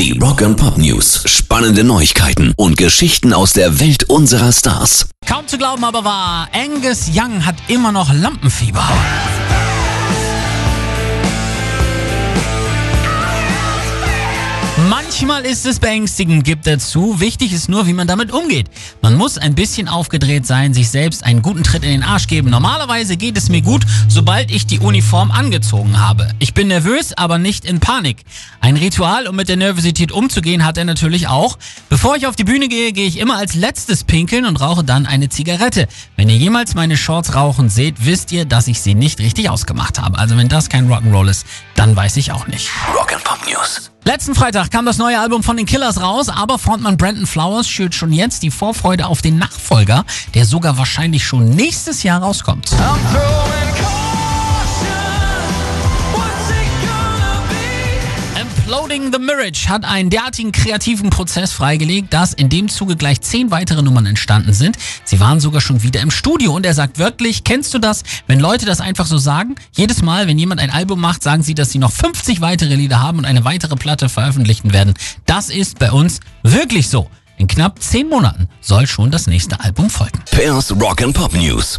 Die Rock and Pop News. Spannende Neuigkeiten und Geschichten aus der Welt unserer Stars. Kaum zu glauben aber wahr, Angus Young hat immer noch Lampenfieber. Manchmal ist es beängstigend, gibt er zu. Wichtig ist nur, wie man damit umgeht. Man muss ein bisschen aufgedreht sein, sich selbst einen guten Tritt in den Arsch geben. Normalerweise geht es mir gut, sobald ich die Uniform angezogen habe. Ich bin nervös, aber nicht in Panik. Ein Ritual, um mit der Nervosität umzugehen, hat er natürlich auch. Bevor ich auf die Bühne gehe, gehe ich immer als letztes pinkeln und rauche dann eine Zigarette. Wenn ihr jemals meine Shorts rauchen seht, wisst ihr, dass ich sie nicht richtig ausgemacht habe. Also wenn das kein Rock'n'Roll ist, dann weiß ich auch nicht. Rock and Pop News. Letzten Freitag kam das neue Album von den Killers raus, aber Frontmann Brandon Flowers schürt schon jetzt die Vorfreude auf den Nachfolger, der sogar wahrscheinlich schon nächstes Jahr rauskommt. Imploding the Mirage hat einen derartigen kreativen Prozess freigelegt, dass in dem Zuge gleich zehn weitere Nummern entstanden sind. Sie waren sogar schon wieder im Studio und er sagt wirklich, kennst du das, wenn Leute das einfach so sagen? Jedes Mal, wenn jemand ein Album macht, sagen sie, dass sie noch 50 weitere Lieder haben und eine weitere Platte veröffentlichen werden. Das ist bei uns wirklich so. In knapp zehn Monaten soll schon das nächste Album folgen. Pairs Rock and Pop News.